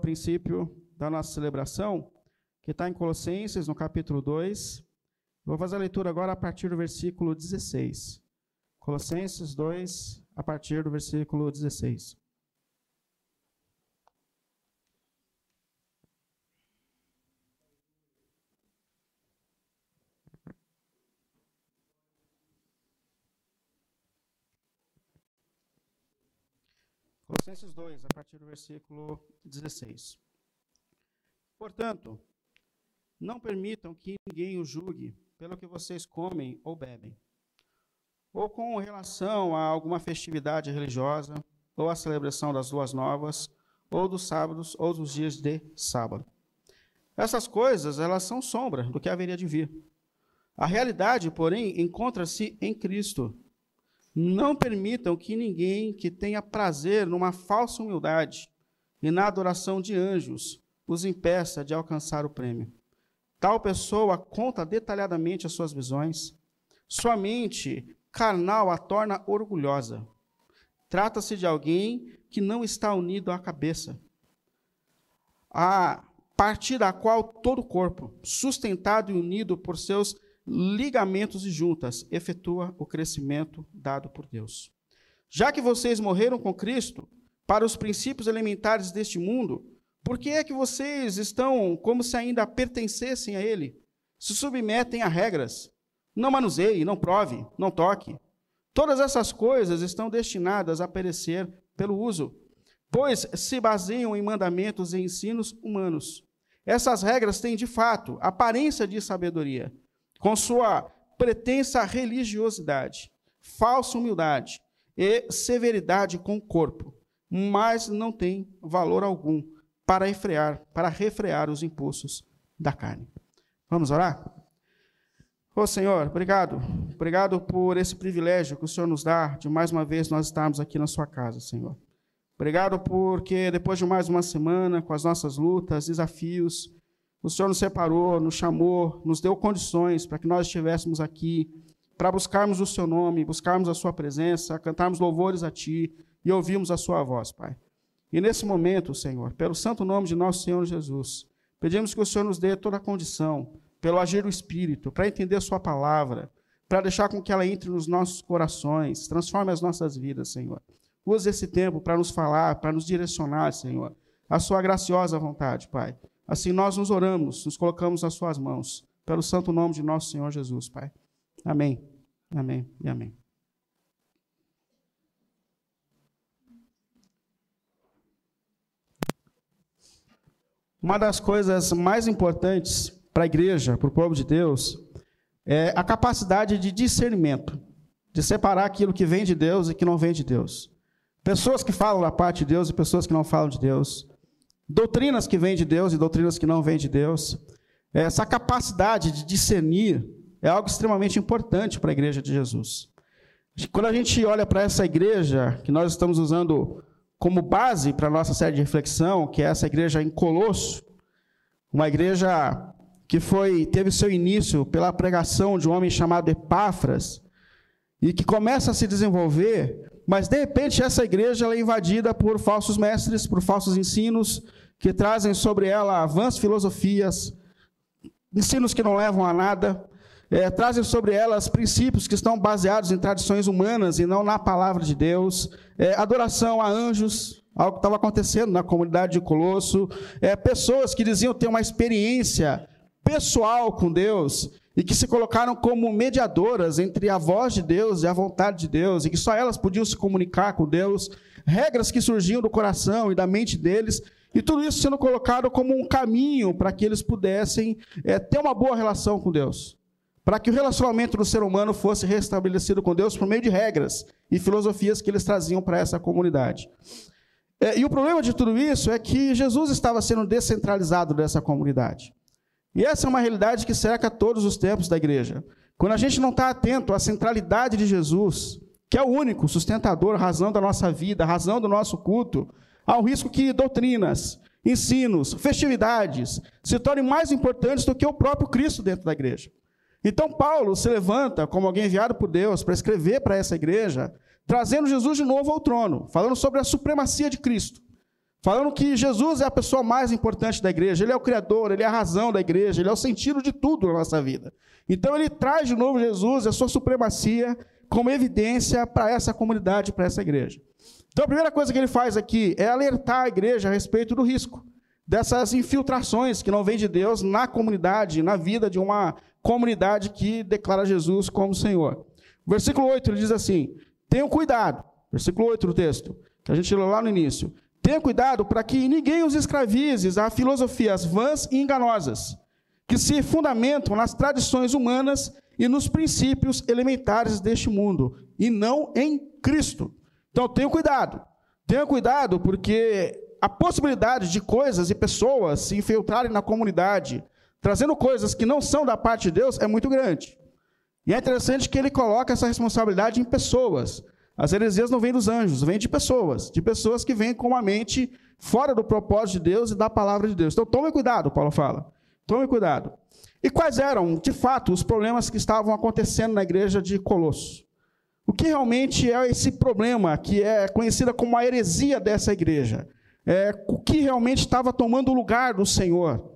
princípio da nossa celebração, que está em Colossenses, no capítulo 2. Vou fazer a leitura agora a partir do versículo 16. Colossenses 2, a partir do versículo 16. Colossenses 2, a partir do versículo 16. Portanto, não permitam que ninguém o julgue pelo que vocês comem ou bebem, ou com relação a alguma festividade religiosa, ou a celebração das luas novas, ou dos sábados, ou dos dias de sábado. Essas coisas, elas são sombra do que haveria de vir. A realidade, porém, encontra-se em Cristo. Não permitam que ninguém que tenha prazer numa falsa humildade e na adoração de anjos os impeça de alcançar o prêmio. Tal pessoa conta detalhadamente as suas visões. Sua mente carnal a torna orgulhosa. Trata-se de alguém que não está unido à cabeça, a partir da qual todo o corpo, sustentado e unido por seus ligamentos e juntas, efetua o crescimento dado por Deus. Já que vocês morreram com Cristo para os princípios elementares deste mundo, por que é que vocês estão como se ainda pertencessem a Ele? Se submetem a regras. Não manuseie, não prove, não toque. Todas essas coisas estão destinadas a perecer pelo uso, pois se baseiam em mandamentos e ensinos humanos. Essas regras têm, de fato, aparência de sabedoria, com sua pretensa religiosidade, falsa humildade e severidade com o corpo, mas não tem valor algum para refrear, para refrear os impulsos da carne. Vamos orar? Ô oh, Senhor, obrigado. Obrigado por esse privilégio que o Senhor nos dá de mais uma vez nós estarmos aqui na sua casa, Senhor. Obrigado porque depois de mais uma semana, com as nossas lutas, desafios, o Senhor nos separou, nos chamou, nos deu condições para que nós estivéssemos aqui, para buscarmos o Seu nome, buscarmos a Sua presença, cantarmos louvores a Ti e ouvirmos a Sua voz, Pai. E nesse momento, Senhor, pelo santo nome de nosso Senhor Jesus, pedimos que o Senhor nos dê toda a condição, pelo agir do Espírito, para entender Sua palavra, para deixar com que ela entre nos nossos corações, transforme as nossas vidas, Senhor. Use esse tempo para nos falar, para nos direcionar, Senhor, a Sua graciosa vontade, Pai. Assim nós nos oramos, nos colocamos nas suas mãos, pelo santo nome de nosso Senhor Jesus, Pai. Amém. Amém e amém. Uma das coisas mais importantes para a igreja, para o povo de Deus, é a capacidade de discernimento, de separar aquilo que vem de Deus e que não vem de Deus. Pessoas que falam da parte de Deus e pessoas que não falam de Deus doutrinas que vêm de Deus e doutrinas que não vêm de Deus. Essa capacidade de discernir é algo extremamente importante para a igreja de Jesus. Quando a gente olha para essa igreja que nós estamos usando como base para a nossa série de reflexão, que é essa igreja em Colosso, uma igreja que foi teve seu início pela pregação de um homem chamado Epáfras e que começa a se desenvolver, mas de repente essa igreja é invadida por falsos mestres, por falsos ensinos, que trazem sobre ela vãs filosofias, ensinos que não levam a nada, é, trazem sobre elas princípios que estão baseados em tradições humanas e não na palavra de Deus, é, adoração a anjos, algo que estava acontecendo na comunidade de Colosso, é, pessoas que diziam ter uma experiência pessoal com Deus e que se colocaram como mediadoras entre a voz de Deus e a vontade de Deus, e que só elas podiam se comunicar com Deus, regras que surgiam do coração e da mente deles, e tudo isso sendo colocado como um caminho para que eles pudessem é, ter uma boa relação com Deus. Para que o relacionamento do ser humano fosse restabelecido com Deus por meio de regras e filosofias que eles traziam para essa comunidade. É, e o problema de tudo isso é que Jesus estava sendo descentralizado dessa comunidade. E essa é uma realidade que cerca todos os tempos da igreja. Quando a gente não está atento à centralidade de Jesus, que é o único sustentador, razão da nossa vida, razão do nosso culto, há um risco que doutrinas, ensinos, festividades se tornem mais importantes do que o próprio Cristo dentro da igreja. Então, Paulo se levanta como alguém enviado por Deus para escrever para essa igreja, trazendo Jesus de novo ao trono, falando sobre a supremacia de Cristo, falando que Jesus é a pessoa mais importante da igreja, ele é o criador, ele é a razão da igreja, ele é o sentido de tudo na nossa vida. Então ele traz de novo Jesus, a sua supremacia, como evidência para essa comunidade, para essa igreja. Então a primeira coisa que ele faz aqui é alertar a igreja a respeito do risco dessas infiltrações que não vêm de Deus na comunidade, na vida de uma comunidade que declara Jesus como Senhor. Versículo 8 ele diz assim: Tenham cuidado. Versículo 8 do texto, que a gente leu lá no início. Tenha cuidado para que ninguém os escravize a filosofias vãs e enganosas, que se fundamentam nas tradições humanas e nos princípios elementares deste mundo, e não em Cristo. Então, tenha cuidado. Tenha cuidado, porque a possibilidade de coisas e pessoas se infiltrarem na comunidade, trazendo coisas que não são da parte de Deus, é muito grande. E é interessante que ele coloca essa responsabilidade em pessoas. As heresias não vêm dos anjos, vêm de pessoas, de pessoas que vêm com a mente fora do propósito de Deus e da palavra de Deus. Então tome cuidado, Paulo fala. Tome cuidado. E quais eram, de fato, os problemas que estavam acontecendo na igreja de Colosso? O que realmente é esse problema que é conhecida como a heresia dessa igreja? É, o que realmente estava tomando o lugar do Senhor?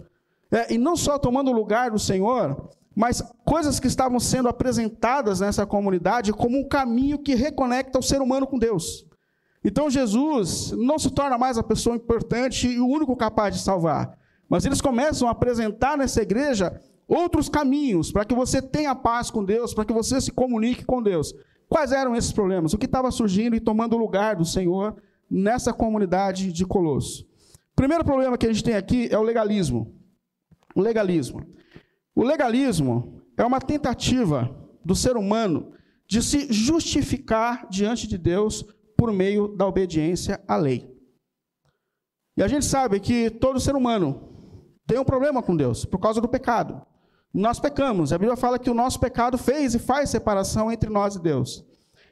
É, e não só tomando o lugar do Senhor, mas coisas que estavam sendo apresentadas nessa comunidade como um caminho que reconecta o ser humano com Deus. Então Jesus não se torna mais a pessoa importante e o único capaz de salvar, mas eles começam a apresentar nessa igreja outros caminhos para que você tenha paz com Deus, para que você se comunique com Deus. Quais eram esses problemas? O que estava surgindo e tomando o lugar do Senhor nessa comunidade de Colosso? O primeiro problema que a gente tem aqui é o legalismo. O legalismo. O legalismo é uma tentativa do ser humano de se justificar diante de Deus por meio da obediência à lei. E a gente sabe que todo ser humano tem um problema com Deus por causa do pecado. Nós pecamos. A Bíblia fala que o nosso pecado fez e faz separação entre nós e Deus.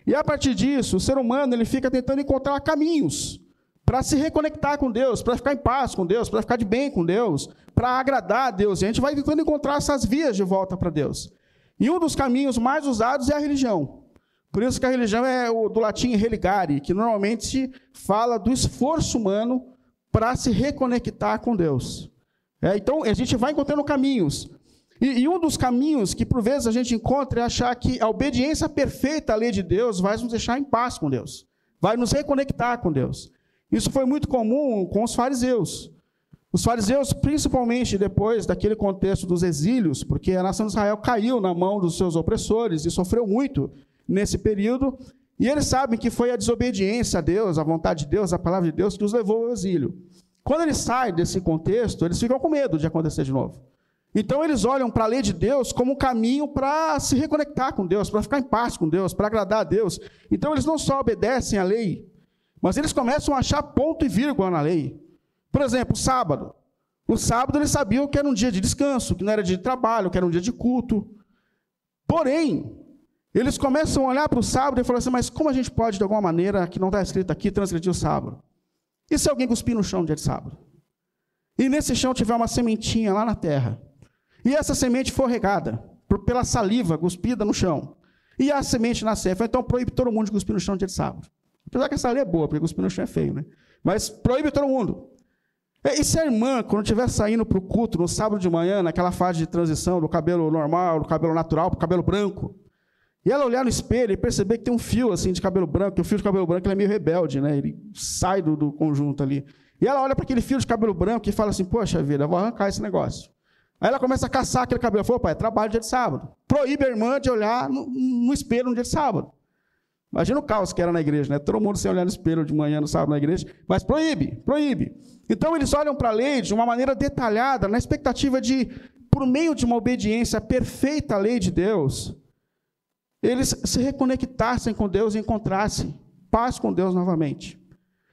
E a partir disso, o ser humano ele fica tentando encontrar caminhos para se reconectar com Deus, para ficar em paz com Deus, para ficar de bem com Deus, para agradar a Deus. E a gente vai tentando encontrar essas vias de volta para Deus. E um dos caminhos mais usados é a religião. Por isso que a religião é o, do latim religare, que normalmente fala do esforço humano para se reconectar com Deus. É, então, a gente vai encontrando caminhos. E, e, um dos caminhos que, por vezes, a gente encontra é achar que a obediência perfeita à lei de Deus vai nos deixar em paz com Deus, vai nos reconectar com Deus. Isso foi muito comum com os fariseus. Os fariseus, principalmente depois daquele contexto dos exílios, porque a nação de Israel caiu na mão dos seus opressores e sofreu muito nesse período, e eles sabem que foi a desobediência a Deus, a vontade de Deus, a palavra de Deus, que os levou ao exílio. Quando eles saem desse contexto, eles ficam com medo de acontecer de novo. Então eles olham para a lei de Deus como um caminho para se reconectar com Deus, para ficar em paz com Deus, para agradar a Deus. Então eles não só obedecem à lei, mas eles começam a achar ponto e vírgula na lei. Por exemplo, o sábado. O sábado eles sabiam que era um dia de descanso, que não era dia de trabalho, que era um dia de culto. Porém, eles começam a olhar para o sábado e falar assim: mas como a gente pode, de alguma maneira, que não está escrito aqui, transgredir o sábado? E se alguém cuspir no chão no dia de sábado? E nesse chão tiver uma sementinha lá na terra, e essa semente for regada pela saliva cuspida no chão, e a semente nascer, então proíbe todo mundo de cuspir no chão no dia de sábado. Apesar que essa lei é boa, porque cuspir no chão é feio, né? Mas proíbe todo mundo. E se a irmã, quando estiver saindo para o culto no sábado de manhã, naquela fase de transição do cabelo normal, do cabelo natural para o cabelo branco, e ela olhar no espelho e perceber que tem um fio assim de cabelo branco, que o fio de cabelo branco é meio rebelde, né? Ele sai do, do conjunto ali. E ela olha para aquele fio de cabelo branco e fala assim: Poxa vida, vou arrancar esse negócio. Aí ela começa a caçar aquele cabelo. Falou, pai, é trabalho dia de sábado. Proíbe a irmã de olhar no, no espelho no dia de sábado. Imagina o caos que era na igreja, né? Todo mundo sem olhar no espelho de manhã no sábado na igreja, mas proíbe, proíbe. Então eles olham para a lei de uma maneira detalhada, na expectativa de, por meio de uma obediência perfeita à lei de Deus, eles se reconectassem com Deus e encontrassem paz com Deus novamente.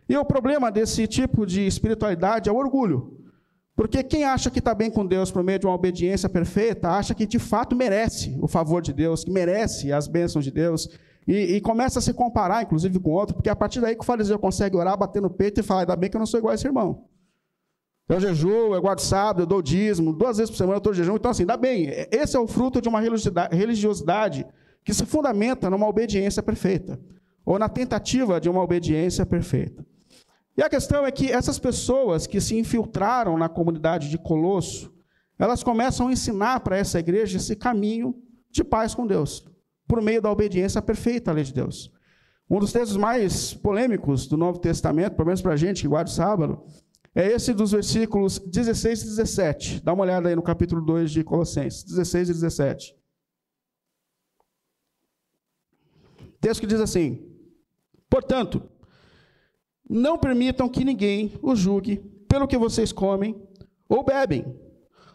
E o problema desse tipo de espiritualidade é o orgulho. Porque quem acha que está bem com Deus por meio de uma obediência perfeita, acha que de fato merece o favor de Deus, que merece as bênçãos de Deus, e, e, começa a se comparar, inclusive, com outro, porque é a partir daí que o fariseu consegue orar, bater no peito e falar: ainda bem que eu não sou igual a esse irmão. Eu jejuo, eu guardo sábado, eu dou dízimo, duas vezes por semana eu estou jejum. Então, assim, ainda bem, esse é o fruto de uma religiosidade que se fundamenta numa obediência perfeita, ou na tentativa de uma obediência perfeita. E a questão é que essas pessoas que se infiltraram na comunidade de Colosso, elas começam a ensinar para essa igreja esse caminho de paz com Deus, por meio da obediência perfeita à lei de Deus. Um dos textos mais polêmicos do Novo Testamento, pelo menos para a gente que guarda o sábado, é esse dos versículos 16 e 17. Dá uma olhada aí no capítulo 2 de Colossenses, 16 e 17. Texto que diz assim: Portanto, não permitam que ninguém os julgue pelo que vocês comem ou bebem,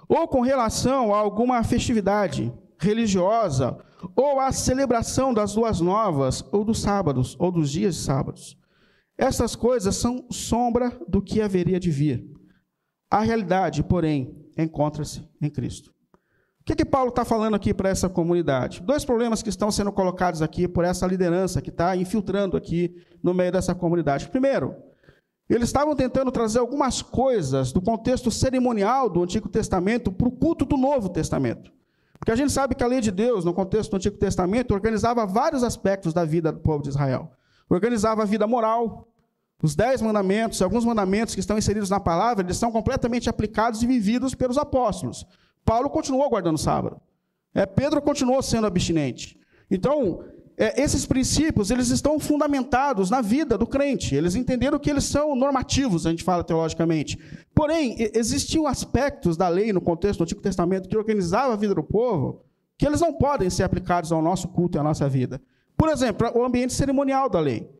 ou com relação a alguma festividade religiosa, ou a celebração das duas novas, ou dos sábados, ou dos dias de sábados. Essas coisas são sombra do que haveria de vir. A realidade, porém, encontra-se em Cristo. O que, que Paulo está falando aqui para essa comunidade? Dois problemas que estão sendo colocados aqui por essa liderança que está infiltrando aqui no meio dessa comunidade. Primeiro, eles estavam tentando trazer algumas coisas do contexto cerimonial do Antigo Testamento para o culto do Novo Testamento. Porque a gente sabe que a lei de Deus, no contexto do Antigo Testamento, organizava vários aspectos da vida do povo de Israel. Organizava a vida moral, os dez mandamentos, alguns mandamentos que estão inseridos na palavra, eles são completamente aplicados e vividos pelos apóstolos. Paulo continuou guardando o sábado. É, Pedro continuou sendo abstinente. Então, é, esses princípios, eles estão fundamentados na vida do crente. Eles entenderam que eles são normativos, a gente fala teologicamente. Porém, existiam aspectos da lei no contexto do Antigo Testamento que organizava a vida do povo que eles não podem ser aplicados ao nosso culto e à nossa vida. Por exemplo, o ambiente cerimonial da lei.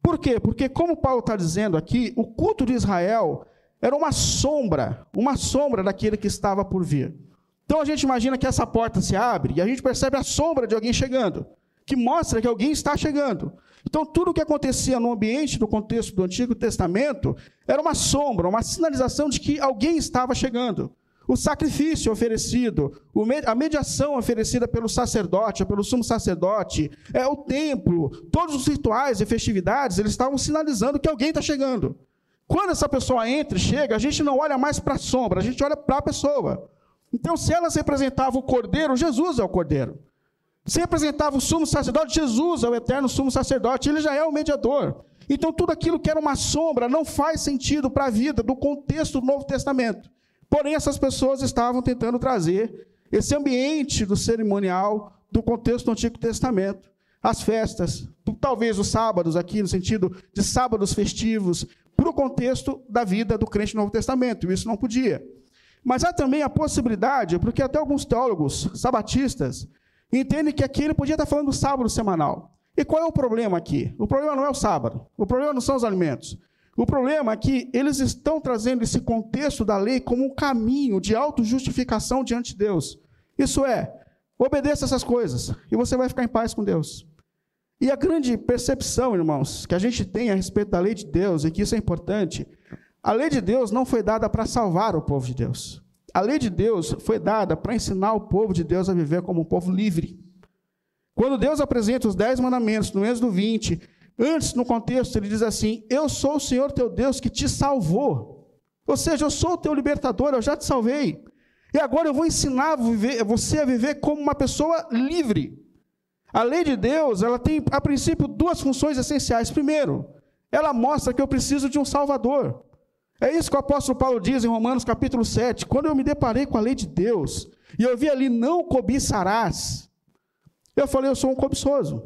Por quê? Porque, como Paulo está dizendo aqui, o culto de Israel era uma sombra, uma sombra daquele que estava por vir. Então a gente imagina que essa porta se abre e a gente percebe a sombra de alguém chegando, que mostra que alguém está chegando. Então tudo o que acontecia no ambiente, no contexto do Antigo Testamento, era uma sombra, uma sinalização de que alguém estava chegando. O sacrifício oferecido, a mediação oferecida pelo sacerdote, pelo sumo sacerdote, é o templo, todos os rituais e festividades, eles estavam sinalizando que alguém está chegando. Quando essa pessoa entra e chega, a gente não olha mais para a sombra, a gente olha para a pessoa. Então, se elas representavam o cordeiro, Jesus é o cordeiro. Se representava o sumo sacerdote, Jesus é o eterno sumo sacerdote, ele já é o mediador. Então, tudo aquilo que era uma sombra não faz sentido para a vida do contexto do Novo Testamento. Porém, essas pessoas estavam tentando trazer esse ambiente do cerimonial do contexto do Antigo Testamento. As festas, talvez os sábados, aqui no sentido de sábados festivos, para o contexto da vida do crente no Novo Testamento. Isso não podia. Mas há também a possibilidade, porque até alguns teólogos sabatistas entendem que aqui ele podia estar falando do sábado semanal. E qual é o problema aqui? O problema não é o sábado, o problema não são os alimentos. O problema é que eles estão trazendo esse contexto da lei como um caminho de autojustificação diante de Deus. Isso é, obedeça essas coisas e você vai ficar em paz com Deus. E a grande percepção, irmãos, que a gente tem a respeito da lei de Deus, e que isso é importante, a lei de Deus não foi dada para salvar o povo de Deus. A lei de Deus foi dada para ensinar o povo de Deus a viver como um povo livre. Quando Deus apresenta os dez mandamentos no Êxodo 20, antes no contexto ele diz assim: Eu sou o Senhor teu Deus que te salvou. Ou seja, eu sou o teu libertador, eu já te salvei. E agora eu vou ensinar você a viver como uma pessoa livre. A lei de Deus, ela tem a princípio duas funções essenciais. Primeiro, ela mostra que eu preciso de um salvador. É isso que o apóstolo Paulo diz em Romanos capítulo 7. Quando eu me deparei com a lei de Deus, e eu vi ali, não cobiçarás, eu falei, eu sou um cobiçoso.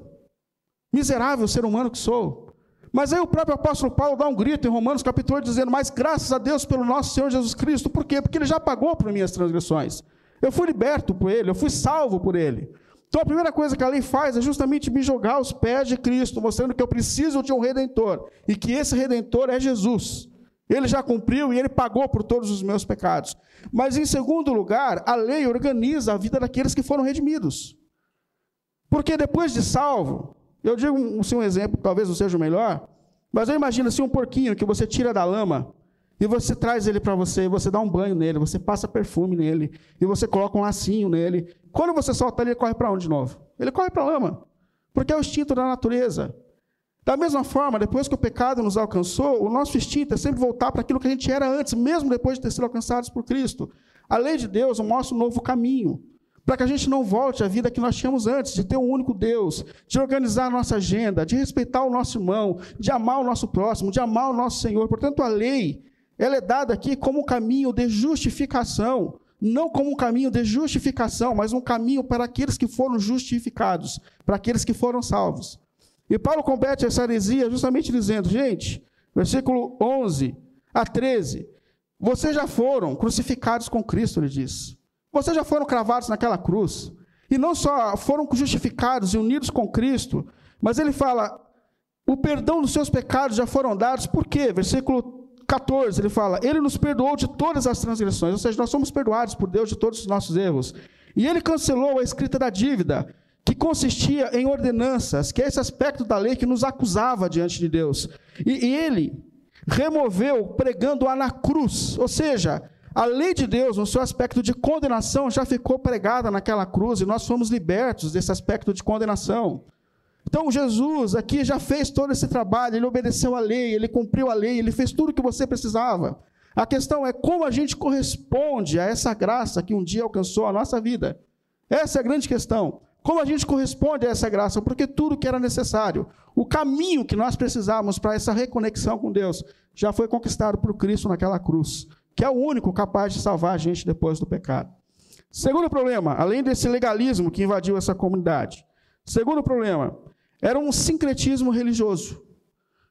Miserável ser humano que sou. Mas aí o próprio apóstolo Paulo dá um grito em Romanos capítulo 8, dizendo, mas graças a Deus pelo nosso Senhor Jesus Cristo. Por quê? Porque ele já pagou por minhas transgressões. Eu fui liberto por ele, eu fui salvo por ele. Então a primeira coisa que a lei faz é justamente me jogar aos pés de Cristo, mostrando que eu preciso de um redentor. E que esse redentor é Jesus. Ele já cumpriu e ele pagou por todos os meus pecados. Mas, em segundo lugar, a lei organiza a vida daqueles que foram redimidos. Porque depois de salvo, eu digo assim, um exemplo, talvez não seja o melhor, mas eu imagino assim um porquinho que você tira da lama e você traz ele para você, você dá um banho nele, você passa perfume nele, e você coloca um lacinho nele. Quando você solta ele, ele corre para onde de novo? Ele corre para a lama, porque é o instinto da natureza. Da mesma forma, depois que o pecado nos alcançou, o nosso instinto é sempre voltar para aquilo que a gente era antes, mesmo depois de ter sido alcançados por Cristo. A lei de Deus mostra um novo caminho. para que a gente não volte à vida que nós tínhamos antes, de ter um único Deus, de organizar a nossa agenda, de respeitar o nosso irmão, de amar o nosso próximo, de amar o nosso Senhor. Portanto, a lei, ela é dada aqui como um caminho de justificação, não como um caminho de justificação, mas um caminho para aqueles que foram justificados, para aqueles que foram salvos. E Paulo combate essa heresia justamente dizendo, gente, versículo 11 a 13, vocês já foram crucificados com Cristo, ele diz. Vocês já foram cravados naquela cruz. E não só foram justificados e unidos com Cristo, mas ele fala: o perdão dos seus pecados já foram dados, por quê? Versículo 14, ele fala: Ele nos perdoou de todas as transgressões, ou seja, nós somos perdoados por Deus de todos os nossos erros. E ele cancelou a escrita da dívida, que consistia em ordenanças, que é esse aspecto da lei que nos acusava diante de Deus. E, e ele removeu pregando-a na cruz, ou seja, a lei de Deus, no seu aspecto de condenação, já ficou pregada naquela cruz e nós fomos libertos desse aspecto de condenação. Então, Jesus aqui já fez todo esse trabalho, ele obedeceu a lei, ele cumpriu a lei, ele fez tudo o que você precisava. A questão é como a gente corresponde a essa graça que um dia alcançou a nossa vida. Essa é a grande questão. Como a gente corresponde a essa graça? Porque tudo que era necessário, o caminho que nós precisávamos para essa reconexão com Deus, já foi conquistado por Cristo naquela cruz que é o único capaz de salvar a gente depois do pecado. Segundo problema, além desse legalismo que invadiu essa comunidade, segundo problema, era um sincretismo religioso.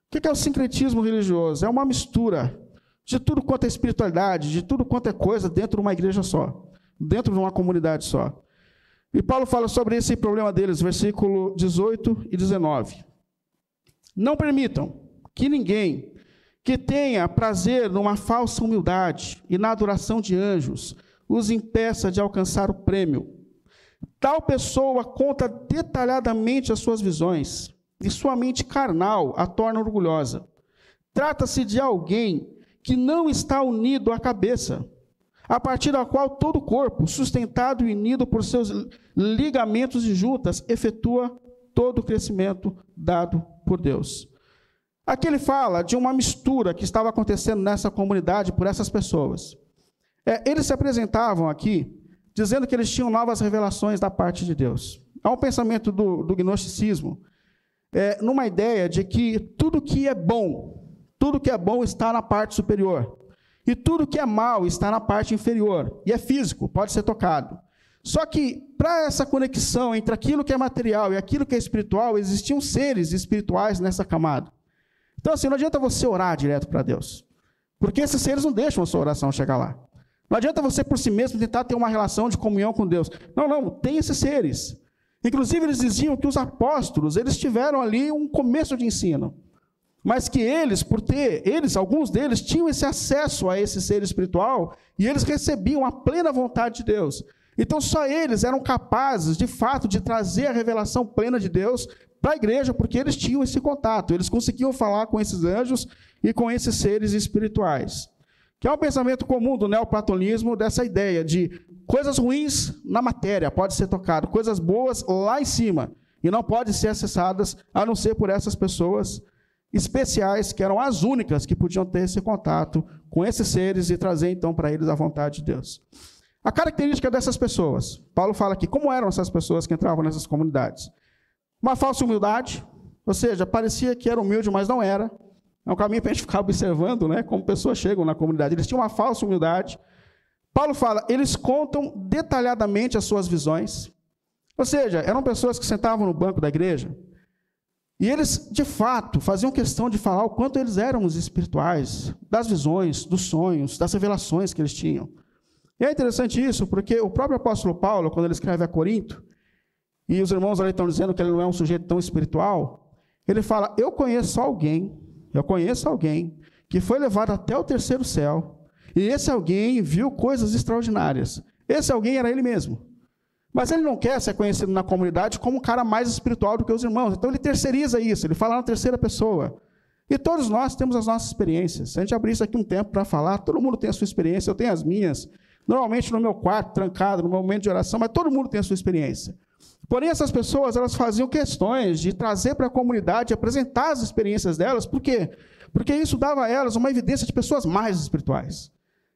O que é o sincretismo religioso? É uma mistura de tudo quanto é espiritualidade, de tudo quanto é coisa dentro de uma igreja só, dentro de uma comunidade só. E Paulo fala sobre esse problema deles, versículo 18 e 19. Não permitam que ninguém que tenha prazer numa falsa humildade e na adoração de anjos, os impeça de alcançar o prêmio. Tal pessoa conta detalhadamente as suas visões, e sua mente carnal a torna orgulhosa. Trata-se de alguém que não está unido à cabeça, a partir da qual todo o corpo, sustentado e unido por seus ligamentos e juntas, efetua todo o crescimento dado por Deus. Aqui ele fala de uma mistura que estava acontecendo nessa comunidade por essas pessoas. É, eles se apresentavam aqui dizendo que eles tinham novas revelações da parte de Deus. Há um pensamento do, do gnosticismo, é, numa ideia de que tudo que é bom, tudo que é bom está na parte superior. E tudo que é mal está na parte inferior. E é físico, pode ser tocado. Só que, para essa conexão entre aquilo que é material e aquilo que é espiritual, existiam seres espirituais nessa camada. Então, assim, não adianta você orar direto para Deus. Porque esses seres não deixam a sua oração chegar lá. Não adianta você, por si mesmo, tentar ter uma relação de comunhão com Deus. Não, não, tem esses seres. Inclusive, eles diziam que os apóstolos, eles tiveram ali um começo de ensino. Mas que eles, por ter, eles, alguns deles, tinham esse acesso a esse ser espiritual e eles recebiam a plena vontade de Deus. Então, só eles eram capazes, de fato, de trazer a revelação plena de Deus para a igreja, porque eles tinham esse contato, eles conseguiam falar com esses anjos e com esses seres espirituais. Que é um pensamento comum do neoplatonismo, dessa ideia de coisas ruins na matéria, pode ser tocado, coisas boas lá em cima, e não podem ser acessadas a não ser por essas pessoas especiais, que eram as únicas que podiam ter esse contato com esses seres e trazer então para eles a vontade de Deus. A característica dessas pessoas, Paulo fala aqui, como eram essas pessoas que entravam nessas comunidades? Uma falsa humildade, ou seja, parecia que era humilde, mas não era. É um caminho para a gente ficar observando né, como pessoas chegam na comunidade. Eles tinham uma falsa humildade. Paulo fala, eles contam detalhadamente as suas visões. Ou seja, eram pessoas que sentavam no banco da igreja e eles, de fato, faziam questão de falar o quanto eles eram os espirituais, das visões, dos sonhos, das revelações que eles tinham. E é interessante isso, porque o próprio apóstolo Paulo, quando ele escreve a Corinto, e os irmãos ali estão dizendo que ele não é um sujeito tão espiritual, ele fala: Eu conheço alguém, eu conheço alguém que foi levado até o terceiro céu, e esse alguém viu coisas extraordinárias. Esse alguém era ele mesmo. Mas ele não quer ser conhecido na comunidade como um cara mais espiritual do que os irmãos. Então ele terceiriza isso, ele fala na terceira pessoa. E todos nós temos as nossas experiências. Se a gente abrir isso aqui um tempo para falar, todo mundo tem a sua experiência, eu tenho as minhas. Normalmente no meu quarto, trancado, no meu momento de oração, mas todo mundo tem a sua experiência. Porém, essas pessoas elas faziam questões de trazer para a comunidade, apresentar as experiências delas, por quê? Porque isso dava a elas uma evidência de pessoas mais espirituais.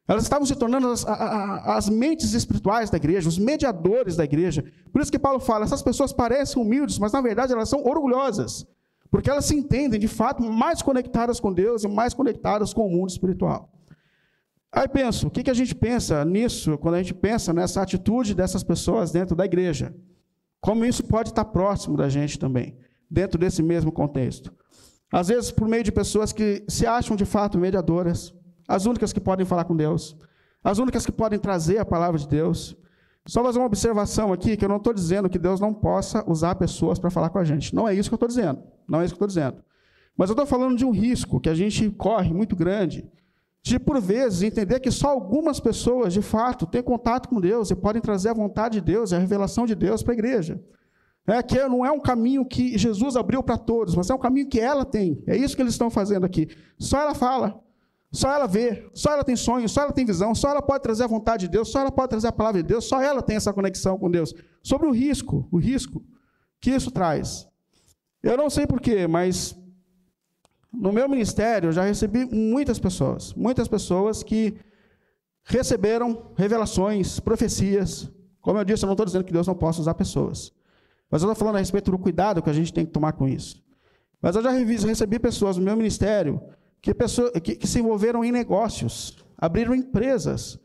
Elas estavam se tornando as, as, mentes espirituais da igreja, os mediadores da igreja. Por isso que Paulo fala: essas pessoas parecem humildes, mas na verdade elas são orgulhosas. Porque elas se entendem, de fato, mais conectadas com Deus e mais conectadas com o mundo espiritual. Aí penso, o que, que a gente pensa nisso, quando a gente pensa nessa atitude dessas pessoas dentro da igreja? Como isso pode estar próximo da gente também, dentro desse mesmo contexto? Às vezes, por meio de pessoas que se acham de fato mediadoras, as únicas que podem falar com Deus, as únicas que podem trazer a palavra de Deus. Só fazer uma observação aqui, que eu não estou dizendo que Deus não possa usar pessoas para falar com a gente. Não é isso que eu estou dizendo. Não é isso que eu estou dizendo. Mas eu estou falando de um risco que a gente corre muito grande, de, por vezes, entender que só algumas pessoas, de fato, têm contato com Deus e podem trazer a vontade de Deus a revelação de Deus para a igreja. É que não é um caminho que Jesus abriu para todos, mas é um caminho que ela tem. É isso que eles estão fazendo aqui. Só ela fala. Só ela vê, só ela tem sonho, só ela tem visão, só ela pode trazer a vontade de Deus, só ela pode trazer a palavra de Deus, só ela tem essa conexão com Deus. Sobre o risco, o risco que isso traz. Eu não sei porquê, mas no meu ministério eu já recebi muitas pessoas, muitas pessoas que receberam revelações, profecias. Como eu disse, eu não estou dizendo que Deus não possa usar pessoas. Mas eu estou falando a respeito do cuidado que a gente tem que tomar com isso. Mas eu já recebi pessoas no meu ministério que, pessoas, que, que se envolveram em negócios, abriram empresas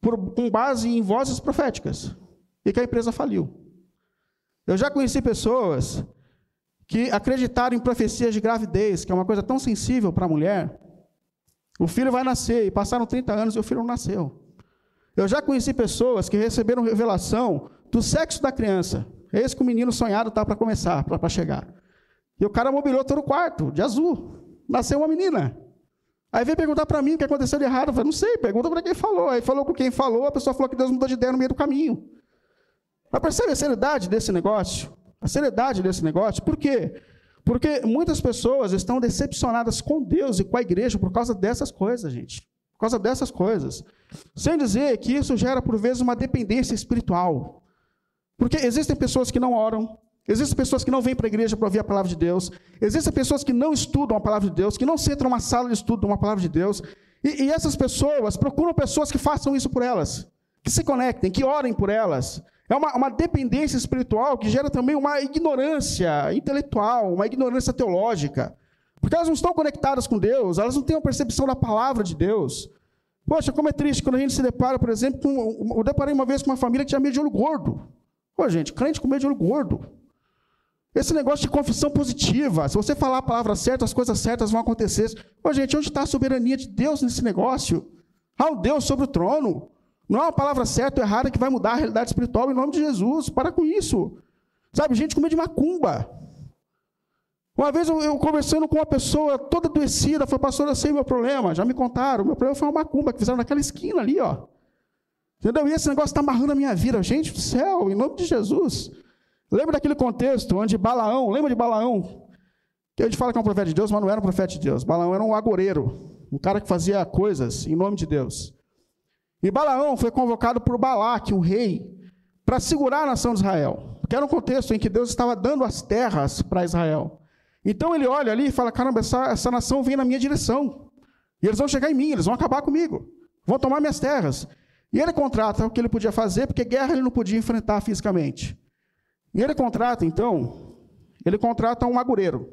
por, com base em vozes proféticas e que a empresa faliu. Eu já conheci pessoas que acreditaram em profecias de gravidez, que é uma coisa tão sensível para a mulher. O filho vai nascer e passaram 30 anos e o filho não nasceu. Eu já conheci pessoas que receberam revelação do sexo da criança. Esse que o menino sonhado está para começar, para chegar. E o cara mobilou todo o quarto, de azul nasceu uma menina. Aí veio perguntar para mim o que aconteceu de errado. Eu falei, não sei, pergunta para quem falou. Aí falou com quem falou, a pessoa falou que Deus mudou de ideia no meio do caminho. Mas percebe a seriedade desse negócio? A seriedade desse negócio? Por quê? Porque muitas pessoas estão decepcionadas com Deus e com a igreja por causa dessas coisas, gente. Por causa dessas coisas. Sem dizer que isso gera, por vezes, uma dependência espiritual. Porque existem pessoas que não oram, Existem pessoas que não vêm para a igreja para ouvir a palavra de Deus. Existem pessoas que não estudam a palavra de Deus, que não sentam numa sala de estudo de uma palavra de Deus. E, e, essas pessoas procuram pessoas que façam isso por elas, que se conectem, que orem por elas. É uma, uma dependência espiritual que gera também uma ignorância intelectual, uma ignorância teológica. Porque elas não estão conectadas com Deus, elas não têm uma percepção da palavra de Deus. Poxa, como é triste quando a gente se depara, por exemplo, com. Eu deparei uma vez com uma família que tinha medo de olho gordo. Pô, gente, crente com medo de olho gordo. Esse negócio de confissão positiva, se você falar a palavra certa, as coisas certas vão acontecer. Ô, gente, onde está a soberania de Deus nesse negócio? Há um Deus sobre o trono. Não é uma palavra certa ou errada que vai mudar a realidade espiritual em nome de Jesus. Para com isso. Sabe, gente com medo de macumba. Uma vez eu, eu, conversando com uma pessoa toda adoecida, falei, pastor, eu sei meu problema, já me contaram. Meu problema foi uma macumba que fizeram naquela esquina ali, ó. Entendeu? E esse negócio está amarrando a minha vida. Gente do céu, em nome de Jesus. Lembra daquele contexto onde Balaão, lembra de Balaão? Que a gente fala que é um profeta de Deus, mas não era um profeta de Deus. Balaão era um agoreiro, um cara que fazia coisas em nome de Deus. E Balaão foi convocado por Balaque, um rei, para segurar a nação de Israel. Porque era um contexto em que Deus estava dando as terras para Israel. Então ele olha ali e fala: caramba, essa, essa nação vem na minha direção. E eles vão chegar em mim, eles vão acabar comigo. Vão tomar minhas terras. E ele contrata o que ele podia fazer, porque guerra ele não podia enfrentar fisicamente. E ele contrata, então, ele contrata um agureiro,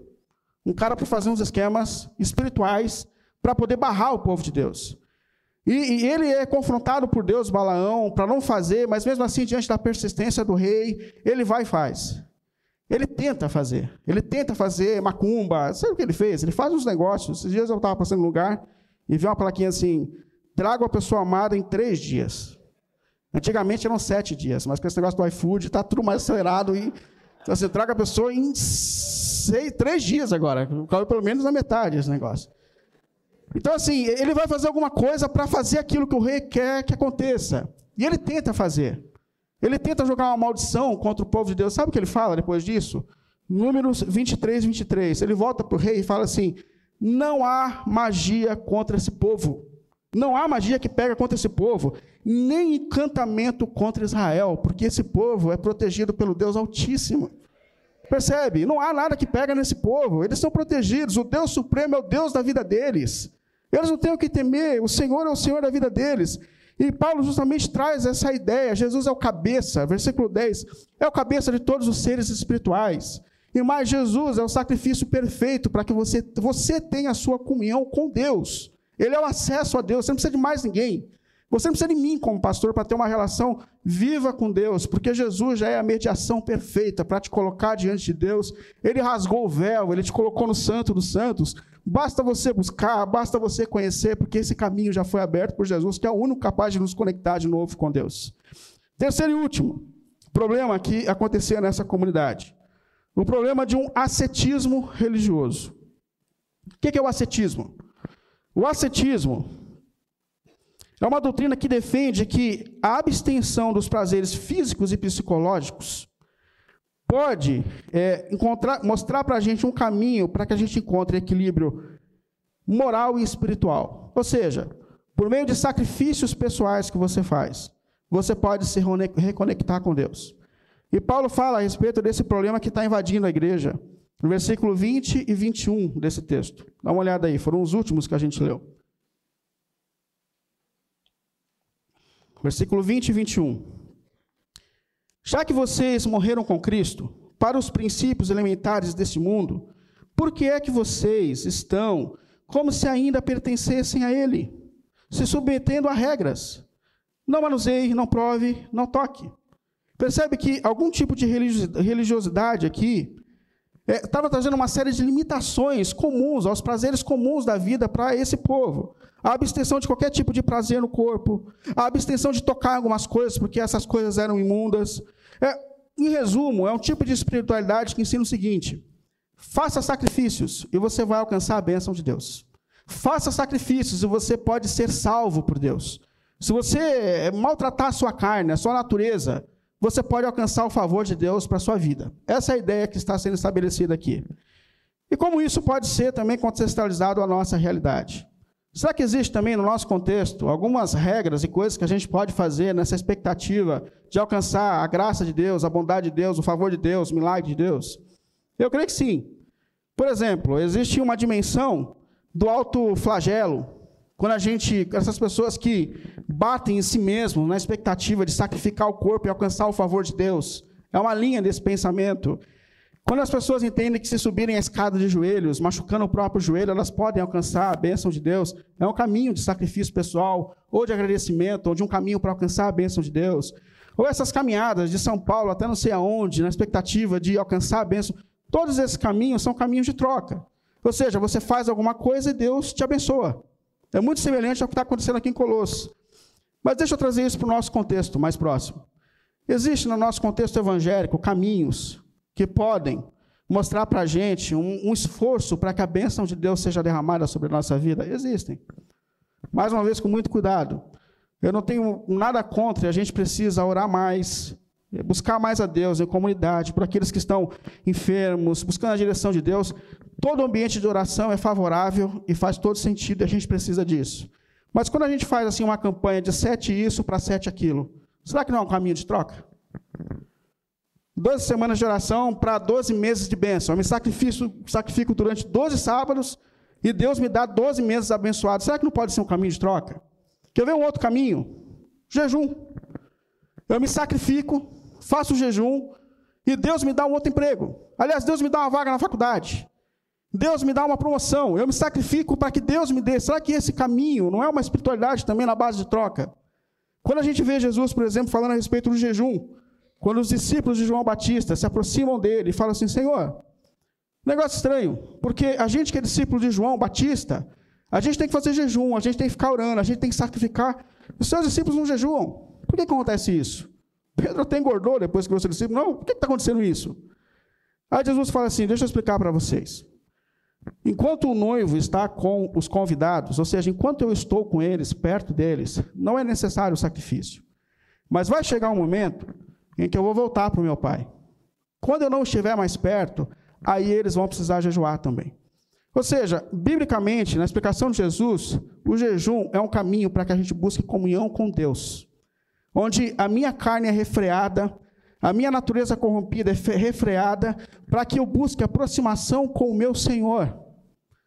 um cara para fazer uns esquemas espirituais para poder barrar o povo de Deus. E, e ele é confrontado por Deus, Balaão, para não fazer, mas mesmo assim, diante da persistência do rei, ele vai e faz. Ele tenta fazer. Ele tenta fazer macumba. Sabe o que ele fez? Ele faz uns negócios. Esses dias eu estava passando no lugar e vi uma plaquinha assim: traga a pessoa amada em três dias. Antigamente eram sete dias, mas com esse negócio do iFood está tudo mais acelerado. E, então, você traga a pessoa em seis, três dias agora. Caiu pelo menos na metade esse negócio. Então, assim, ele vai fazer alguma coisa para fazer aquilo que o rei quer que aconteça. E ele tenta fazer. Ele tenta jogar uma maldição contra o povo de Deus. Sabe o que ele fala depois disso? Números 23, 23. Ele volta para o rei e fala assim: Não há magia contra esse povo. Não há magia que pega contra esse povo, nem encantamento contra Israel, porque esse povo é protegido pelo Deus Altíssimo. Percebe? Não há nada que pega nesse povo, eles são protegidos, o Deus Supremo é o Deus da vida deles. Eles não têm o que temer, o Senhor é o Senhor da vida deles. E Paulo justamente traz essa ideia. Jesus é o cabeça, versículo 10, é o cabeça de todos os seres espirituais. E mais, Jesus é o sacrifício perfeito para que você, você tenha a sua comunhão com Deus. Ele é o acesso a Deus, você não precisa de mais ninguém. Você não precisa de mim como pastor para ter uma relação viva com Deus, porque Jesus já é a mediação perfeita para te colocar diante de Deus. Ele rasgou o véu, ele te colocou no Santo dos Santos. Basta você buscar, basta você conhecer, porque esse caminho já foi aberto por Jesus, que é o único capaz de nos conectar de novo com Deus. Terceiro e último problema que acontecia nessa comunidade: o problema de um ascetismo religioso. O que é o ascetismo? O ascetismo é uma doutrina que defende que a abstenção dos prazeres físicos e psicológicos pode é, encontrar, mostrar para a gente um caminho para que a gente encontre equilíbrio moral e espiritual. Ou seja, por meio de sacrifícios pessoais que você faz, você pode se reconectar com Deus. E Paulo fala a respeito desse problema que está invadindo a igreja, no versículo 20 e 21 desse texto. Dá uma olhada aí, foram os últimos que a gente leu. versículo 20 e 21. Já que vocês morreram com Cristo para os princípios elementares deste mundo, por que é que vocês estão como se ainda pertencessem a Ele, se submetendo a regras? Não manuseie, não prove, não toque. Percebe que algum tipo de religiosidade aqui estava é, trazendo uma série de limitações comuns aos prazeres comuns da vida para esse povo a abstenção de qualquer tipo de prazer no corpo, a abstenção de tocar algumas coisas, porque essas coisas eram imundas. É, em resumo, é um tipo de espiritualidade que ensina o seguinte: faça sacrifícios e você vai alcançar a bênção de Deus. Faça sacrifícios e você pode ser salvo por Deus. Se você maltratar a sua carne, a sua natureza, você pode alcançar o favor de Deus para a sua vida. Essa é a ideia que está sendo estabelecida aqui. E como isso pode ser também contextualizado à nossa realidade? Será que existe também no nosso contexto algumas regras e coisas que a gente pode fazer nessa expectativa de alcançar a graça de Deus, a bondade de Deus, o favor de Deus, o milagre de Deus? Eu creio que sim. Por exemplo, existe uma dimensão do alto flagelo, quando a gente, essas pessoas que batem em si mesmo na expectativa de sacrificar o corpo e alcançar o favor de Deus, é uma linha desse pensamento. Quando as pessoas entendem que se subirem a escada de joelhos, machucando o próprio joelho, elas podem alcançar a bênção de Deus, é um caminho de sacrifício pessoal, ou de agradecimento, ou de um caminho para alcançar a bênção de Deus. Ou essas caminhadas de São Paulo até não sei aonde, na expectativa de alcançar a bênção, todos esses caminhos são caminhos de troca. Ou seja, você faz alguma coisa e Deus te abençoa. É muito semelhante ao que está acontecendo aqui em Colosso. Mas deixa eu trazer isso para o nosso contexto mais próximo. Existe no nosso contexto evangélico caminhos que podem mostrar para a gente um, um esforço para que a bênção de Deus seja derramada sobre a nossa vida? Existem. Mais uma vez, com muito cuidado. Eu não tenho nada contra, a gente precisa orar mais, buscar mais a Deus em comunidade, por aqueles que estão enfermos, buscando a direção de Deus. Todo ambiente de oração é favorável e faz todo sentido, e a gente precisa disso. Mas quando a gente faz assim uma campanha de sete isso para sete aquilo, será que não é um caminho de troca? 12 semanas de oração para 12 meses de bênção. Eu me sacrifico, sacrifico durante 12 sábados e Deus me dá 12 meses abençoados. Será que não pode ser um caminho de troca? Quer ver um outro caminho? Jejum. Eu me sacrifico, faço jejum e Deus me dá um outro emprego. Aliás, Deus me dá uma vaga na faculdade. Deus me dá uma promoção. Eu me sacrifico para que Deus me dê. Será que esse caminho não é uma espiritualidade também na base de troca? Quando a gente vê Jesus, por exemplo, falando a respeito do jejum, quando os discípulos de João Batista se aproximam dele e falam assim: Senhor, negócio estranho, porque a gente que é discípulo de João Batista, a gente tem que fazer jejum, a gente tem que ficar orando, a gente tem que sacrificar. Os seus discípulos não jejuam. Por que acontece isso? Pedro até engordou depois que seu discípulo. Não, por que está acontecendo isso? Aí Jesus fala assim: Deixa eu explicar para vocês. Enquanto o noivo está com os convidados, ou seja, enquanto eu estou com eles, perto deles, não é necessário o sacrifício. Mas vai chegar um momento em que eu vou voltar para o meu pai. Quando eu não estiver mais perto, aí eles vão precisar jejuar também. Ou seja, biblicamente, na explicação de Jesus, o jejum é um caminho para que a gente busque comunhão com Deus, onde a minha carne é refreada, a minha natureza corrompida é refreada, para que eu busque aproximação com o meu Senhor.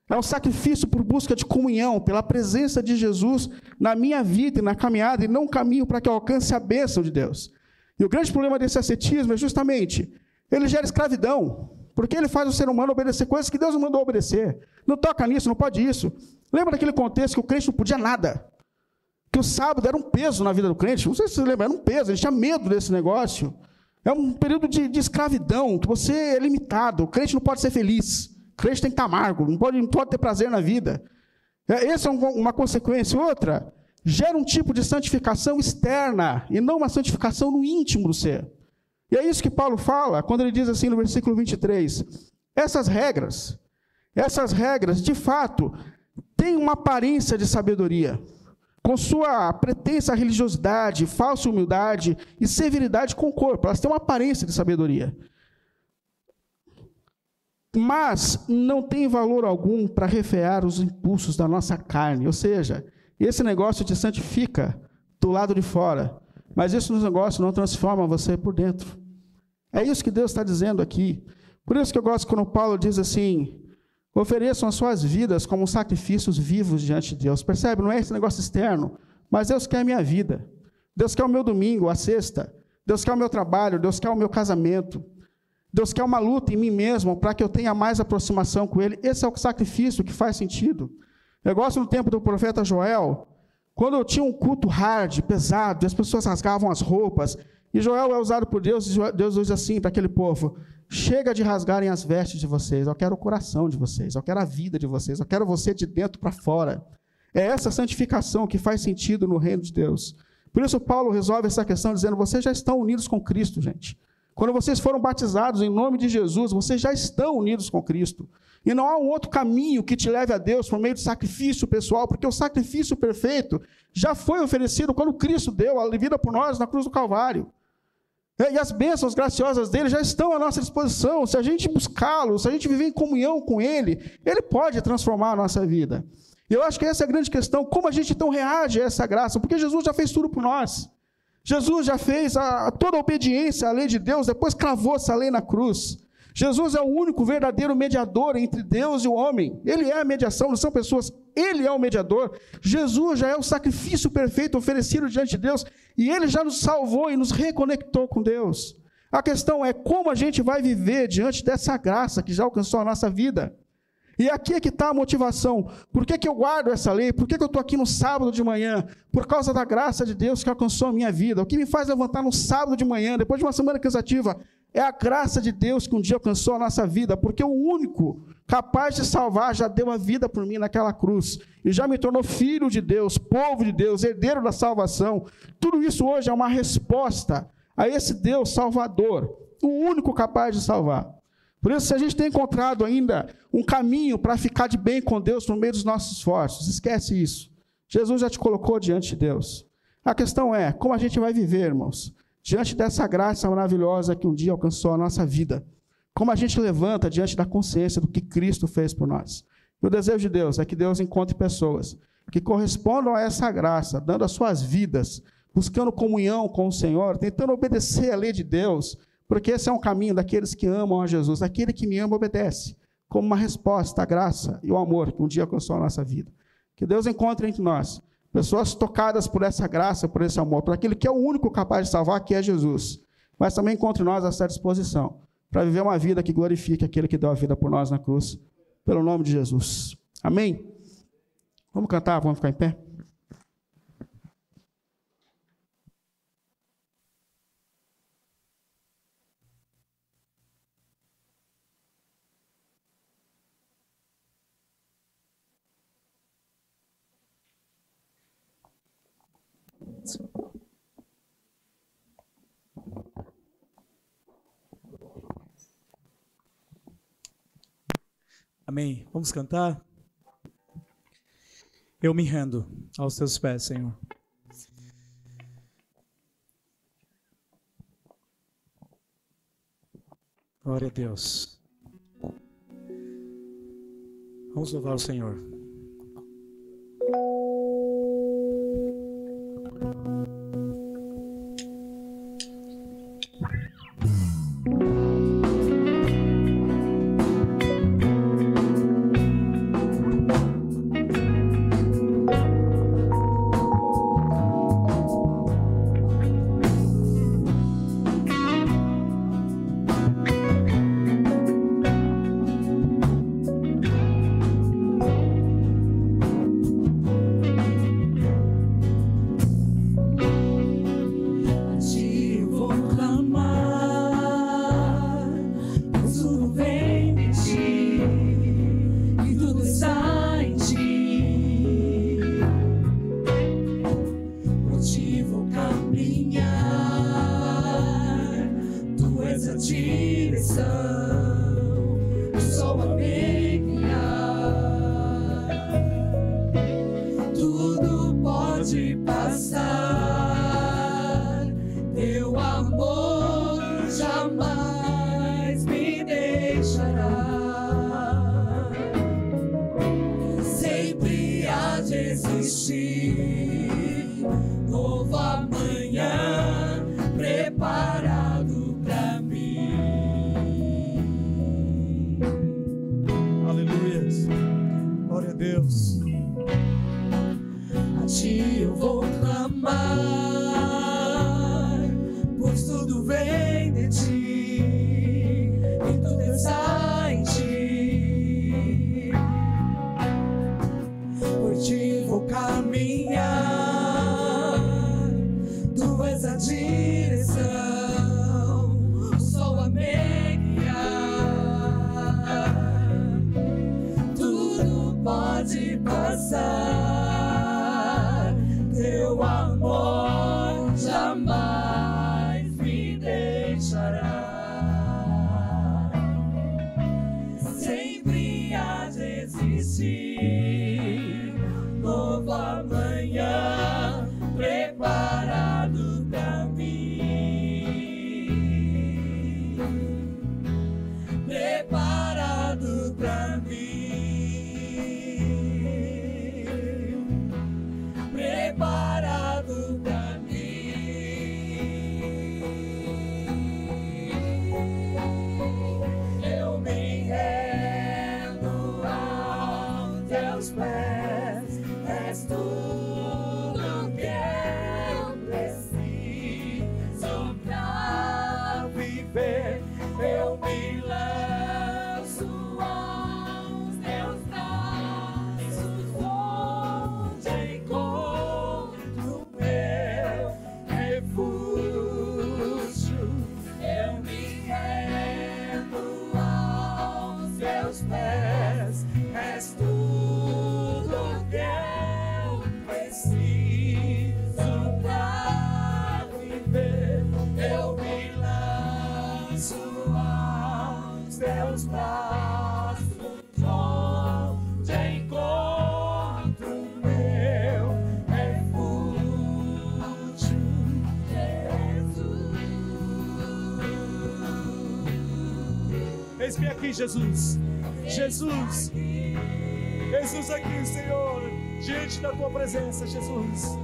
É um sacrifício por busca de comunhão, pela presença de Jesus na minha vida e na caminhada, e não um caminho para que eu alcance a bênção de Deus. E o grande problema desse ascetismo é justamente, ele gera escravidão, porque ele faz o ser humano obedecer coisas que Deus não mandou obedecer. Não toca nisso, não pode isso. Lembra daquele contexto que o crente não podia nada? Que o sábado era um peso na vida do crente? Não sei se você lembra, era um peso, ele tinha medo desse negócio. É um período de, de escravidão, que você é limitado, o crente não pode ser feliz. O crente tem que estar amargo, não pode, não pode ter prazer na vida. É, essa é uma consequência. Outra, gera um tipo de santificação externa e não uma santificação no íntimo do ser. E é isso que Paulo fala quando ele diz assim no versículo 23: essas regras, essas regras, de fato, têm uma aparência de sabedoria, com sua pretensa religiosidade, falsa humildade e severidade com o corpo, elas têm uma aparência de sabedoria. Mas não tem valor algum para refrear os impulsos da nossa carne, ou seja, esse negócio te santifica do lado de fora, mas esse negócio não transforma você por dentro. É isso que Deus está dizendo aqui. Por isso que eu gosto quando Paulo diz assim: ofereçam as suas vidas como sacrifícios vivos diante de Deus. Percebe? Não é esse negócio externo, mas Deus quer a minha vida. Deus quer o meu domingo, a sexta. Deus quer o meu trabalho, Deus quer o meu casamento. Deus quer uma luta em mim mesmo para que eu tenha mais aproximação com Ele. Esse é o sacrifício que faz sentido. Eu gosto no tempo do profeta Joel, quando tinha um culto hard, pesado, as pessoas rasgavam as roupas, e Joel é usado por Deus, e Deus diz assim para aquele povo: chega de rasgarem as vestes de vocês, eu quero o coração de vocês, eu quero a vida de vocês, eu quero você de dentro para fora. É essa santificação que faz sentido no reino de Deus. Por isso, Paulo resolve essa questão dizendo: vocês já estão unidos com Cristo, gente. Quando vocês foram batizados em nome de Jesus, vocês já estão unidos com Cristo. E não há um outro caminho que te leve a Deus por meio de sacrifício pessoal, porque o sacrifício perfeito já foi oferecido quando Cristo deu a vida por nós na cruz do Calvário. E as bênçãos graciosas dele já estão à nossa disposição. Se a gente buscá-lo, se a gente viver em comunhão com ele, ele pode transformar a nossa vida. E eu acho que essa é a grande questão: como a gente então reage a essa graça? Porque Jesus já fez tudo por nós. Jesus já fez a, toda a obediência à lei de Deus, depois cravou essa lei na cruz. Jesus é o único verdadeiro mediador entre Deus e o homem. Ele é a mediação, não são pessoas, ele é o mediador. Jesus já é o sacrifício perfeito oferecido diante de Deus e ele já nos salvou e nos reconectou com Deus. A questão é como a gente vai viver diante dessa graça que já alcançou a nossa vida. E aqui é que está a motivação. Por que, que eu guardo essa lei? Por que, que eu estou aqui no sábado de manhã? Por causa da graça de Deus que alcançou a minha vida. O que me faz levantar no sábado de manhã, depois de uma semana cansativa, é a graça de Deus que um dia alcançou a nossa vida, porque o único capaz de salvar já deu a vida por mim naquela cruz e já me tornou filho de Deus, povo de Deus, herdeiro da salvação. Tudo isso hoje é uma resposta a esse Deus salvador, o único capaz de salvar. Por isso, se a gente tem encontrado ainda um caminho para ficar de bem com Deus no meio dos nossos esforços, esquece isso. Jesus já te colocou diante de Deus. A questão é como a gente vai viver, irmãos diante dessa graça maravilhosa que um dia alcançou a nossa vida. Como a gente levanta diante da consciência do que Cristo fez por nós. E o desejo de Deus é que Deus encontre pessoas que correspondam a essa graça, dando as suas vidas, buscando comunhão com o Senhor, tentando obedecer a lei de Deus, porque esse é um caminho daqueles que amam a Jesus. Aquele que me ama obedece, como uma resposta à graça e ao amor que um dia alcançou a nossa vida. Que Deus encontre entre nós Pessoas tocadas por essa graça, por esse amor, por aquele que é o único capaz de salvar, que é Jesus. Mas também encontre nós essa disposição para viver uma vida que glorifique aquele que deu a vida por nós na cruz, pelo nome de Jesus. Amém? Vamos cantar, vamos ficar em pé? Amém. Vamos cantar? Eu me rendo aos teus pés, Senhor. Glória a Deus. Vamos louvar o Senhor. Jesus. Jesus. Jesus aqui, Senhor, diante da tua presença, Jesus.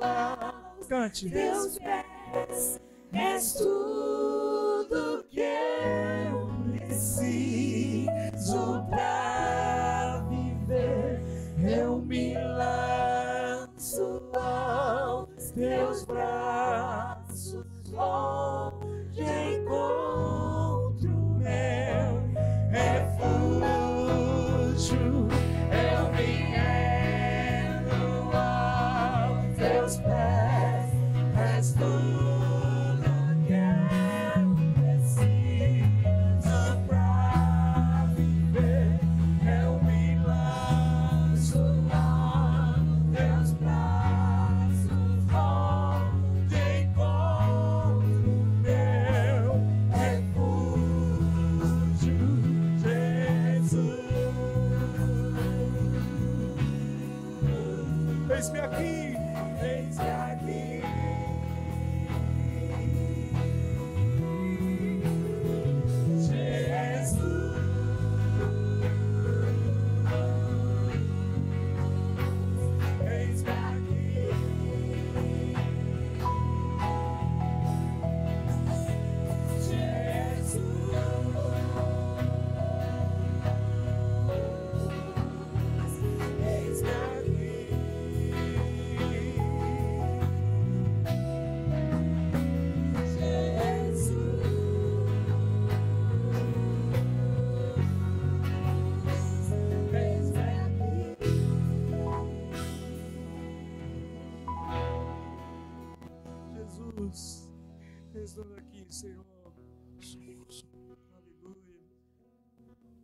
Aos Cante. teus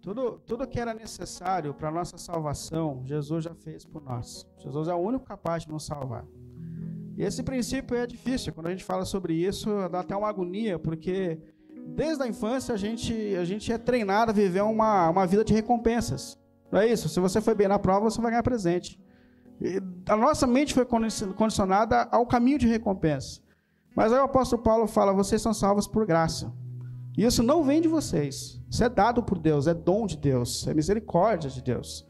Tudo, tudo que era necessário para a nossa salvação, Jesus já fez por nós. Jesus é o único capaz de nos salvar. E esse princípio é difícil. Quando a gente fala sobre isso, dá até uma agonia, porque desde a infância a gente, a gente é treinado a viver uma, uma vida de recompensas. Não é isso? Se você foi bem na prova, você vai ganhar presente. E a nossa mente foi condicionada ao caminho de recompensa. Mas aí o apóstolo Paulo fala: vocês são salvos por graça. E isso não vem de vocês. Isso é dado por Deus, é dom de Deus, é misericórdia de Deus.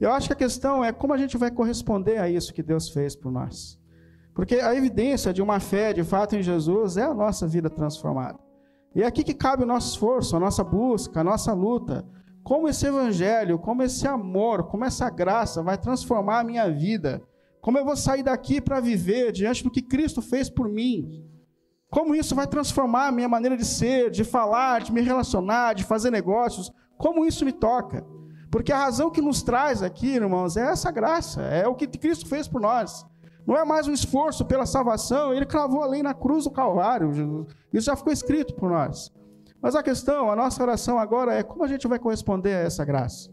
Eu acho que a questão é como a gente vai corresponder a isso que Deus fez por nós. Porque a evidência de uma fé de fato em Jesus é a nossa vida transformada. E é aqui que cabe o nosso esforço, a nossa busca, a nossa luta. Como esse evangelho, como esse amor, como essa graça vai transformar a minha vida. Como eu vou sair daqui para viver diante do que Cristo fez por mim. Como isso vai transformar a minha maneira de ser, de falar, de me relacionar, de fazer negócios. Como isso me toca. Porque a razão que nos traz aqui, irmãos, é essa graça, é o que Cristo fez por nós. Não é mais um esforço pela salvação, ele cravou a lei na cruz do Calvário. Isso já ficou escrito por nós. Mas a questão, a nossa oração agora é como a gente vai corresponder a essa graça.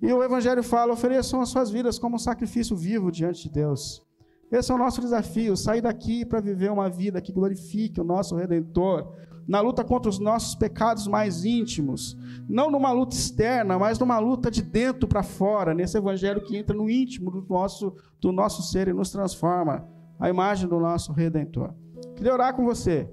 E o Evangelho fala: ofereçam as suas vidas como um sacrifício vivo diante de Deus. Esse é o nosso desafio, sair daqui para viver uma vida que glorifique o nosso Redentor, na luta contra os nossos pecados mais íntimos, não numa luta externa, mas numa luta de dentro para fora, nesse evangelho que entra no íntimo do nosso, do nosso ser e nos transforma a imagem do nosso Redentor. Queria orar com você,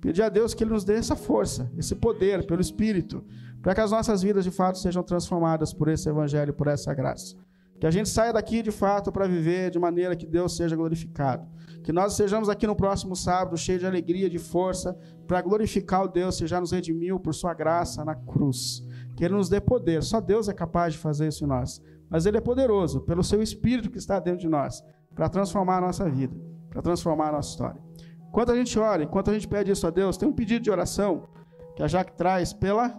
pedir a Deus que Ele nos dê essa força, esse poder pelo Espírito, para que as nossas vidas de fato sejam transformadas por esse evangelho, por essa graça. Que a gente saia daqui de fato para viver de maneira que Deus seja glorificado. Que nós estejamos aqui no próximo sábado cheios de alegria, de força, para glorificar o Deus que já nos redimiu por sua graça na cruz. Que Ele nos dê poder. Só Deus é capaz de fazer isso em nós. Mas Ele é poderoso, pelo seu Espírito que está dentro de nós, para transformar a nossa vida, para transformar a nossa história. Enquanto a gente ora, enquanto a gente pede isso a Deus, tem um pedido de oração que a Jaque traz pela.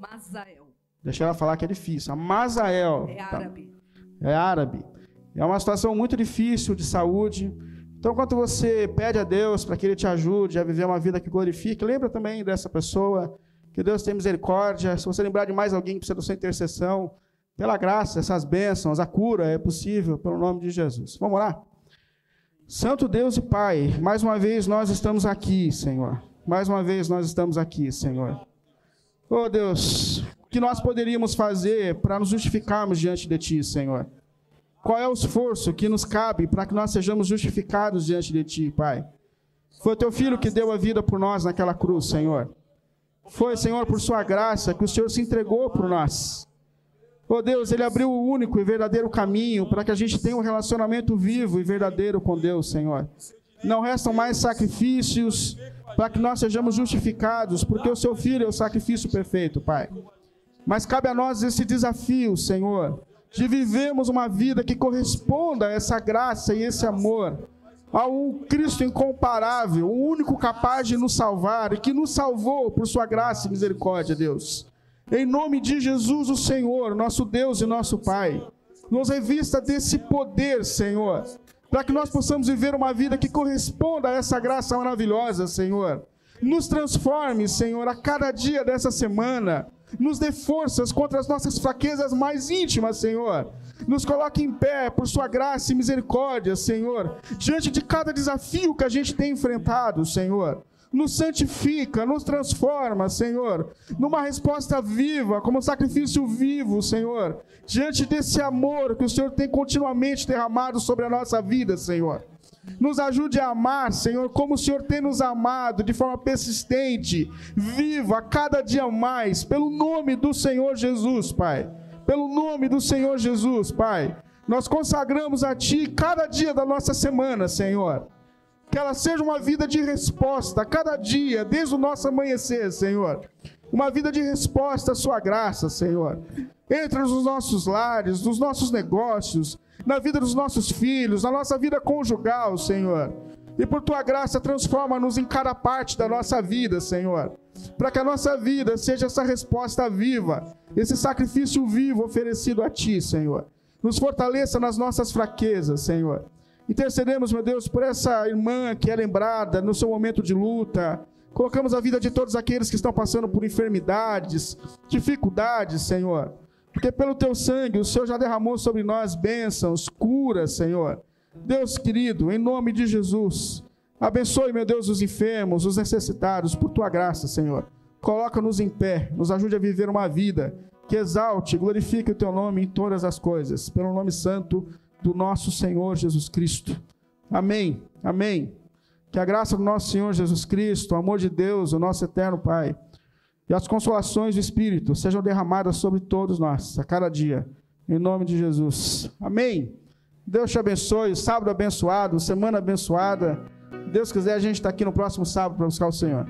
Mazael. Deixa ela falar que é difícil. A Mazael. É Tá árabe. É árabe. É uma situação muito difícil de saúde. Então, quando você pede a Deus para que Ele te ajude a viver uma vida que glorifique, lembra também dessa pessoa, que Deus tem misericórdia. Se você lembrar de mais alguém que precisa da sua intercessão, pela graça, essas bênçãos, a cura é possível, pelo nome de Jesus. Vamos lá? Santo Deus e Pai, mais uma vez nós estamos aqui, Senhor. Mais uma vez nós estamos aqui, Senhor. Oh Deus, que nós poderíamos fazer para nos justificarmos diante de Ti, Senhor? Qual é o esforço que nos cabe para que nós sejamos justificados diante de Ti, Pai? Foi o Teu Filho que deu a vida por nós naquela cruz, Senhor. Foi, Senhor, por Sua graça que o Senhor se entregou por nós. Oh Deus, Ele abriu o único e verdadeiro caminho para que a gente tenha um relacionamento vivo e verdadeiro com Deus, Senhor. Não restam mais sacrifícios para que nós sejamos justificados, porque o Seu Filho é o sacrifício perfeito, Pai. Mas cabe a nós esse desafio, Senhor, de vivermos uma vida que corresponda a essa graça e esse amor, ao Cristo incomparável, o único capaz de nos salvar e que nos salvou por Sua graça e misericórdia, Deus. Em nome de Jesus, o Senhor, nosso Deus e nosso Pai, nos revista desse poder, Senhor, para que nós possamos viver uma vida que corresponda a essa graça maravilhosa, Senhor. Nos transforme, Senhor, a cada dia dessa semana. Nos dê forças contra as nossas fraquezas mais íntimas, Senhor. Nos coloque em pé por Sua graça e misericórdia, Senhor, diante de cada desafio que a gente tem enfrentado, Senhor nos santifica, nos transforma, Senhor, numa resposta viva, como sacrifício vivo, Senhor, diante desse amor que o Senhor tem continuamente derramado sobre a nossa vida, Senhor. Nos ajude a amar, Senhor, como o Senhor tem nos amado, de forma persistente, viva, cada dia mais, pelo nome do Senhor Jesus, Pai. Pelo nome do Senhor Jesus, Pai. Nós consagramos a Ti cada dia da nossa semana, Senhor que ela seja uma vida de resposta cada dia, desde o nosso amanhecer, Senhor. Uma vida de resposta à Sua graça, Senhor. Entra nos nossos lares, nos nossos negócios, na vida dos nossos filhos, na nossa vida conjugal, Senhor. E por Tua graça, transforma-nos em cada parte da nossa vida, Senhor. Para que a nossa vida seja essa resposta viva, esse sacrifício vivo oferecido a Ti, Senhor. Nos fortaleça nas nossas fraquezas, Senhor. Intercedemos, meu Deus, por essa irmã que é lembrada no seu momento de luta. Colocamos a vida de todos aqueles que estão passando por enfermidades, dificuldades, Senhor. Porque pelo teu sangue o Senhor já derramou sobre nós bênçãos, curas, Senhor. Deus querido, em nome de Jesus, abençoe, meu Deus, os enfermos, os necessitados, por tua graça, Senhor. Coloca-nos em pé, nos ajude a viver uma vida que exalte, glorifique o teu nome em todas as coisas. Pelo nome santo do nosso Senhor Jesus Cristo. Amém. Amém. Que a graça do nosso Senhor Jesus Cristo, o amor de Deus, o nosso eterno Pai, e as consolações do Espírito sejam derramadas sobre todos nós, a cada dia, Em nome de Jesus. Amém. Deus te abençoe. Sábado abençoado, semana abençoada. Deus quiser, a gente está aqui no próximo sábado para buscar o Senhor.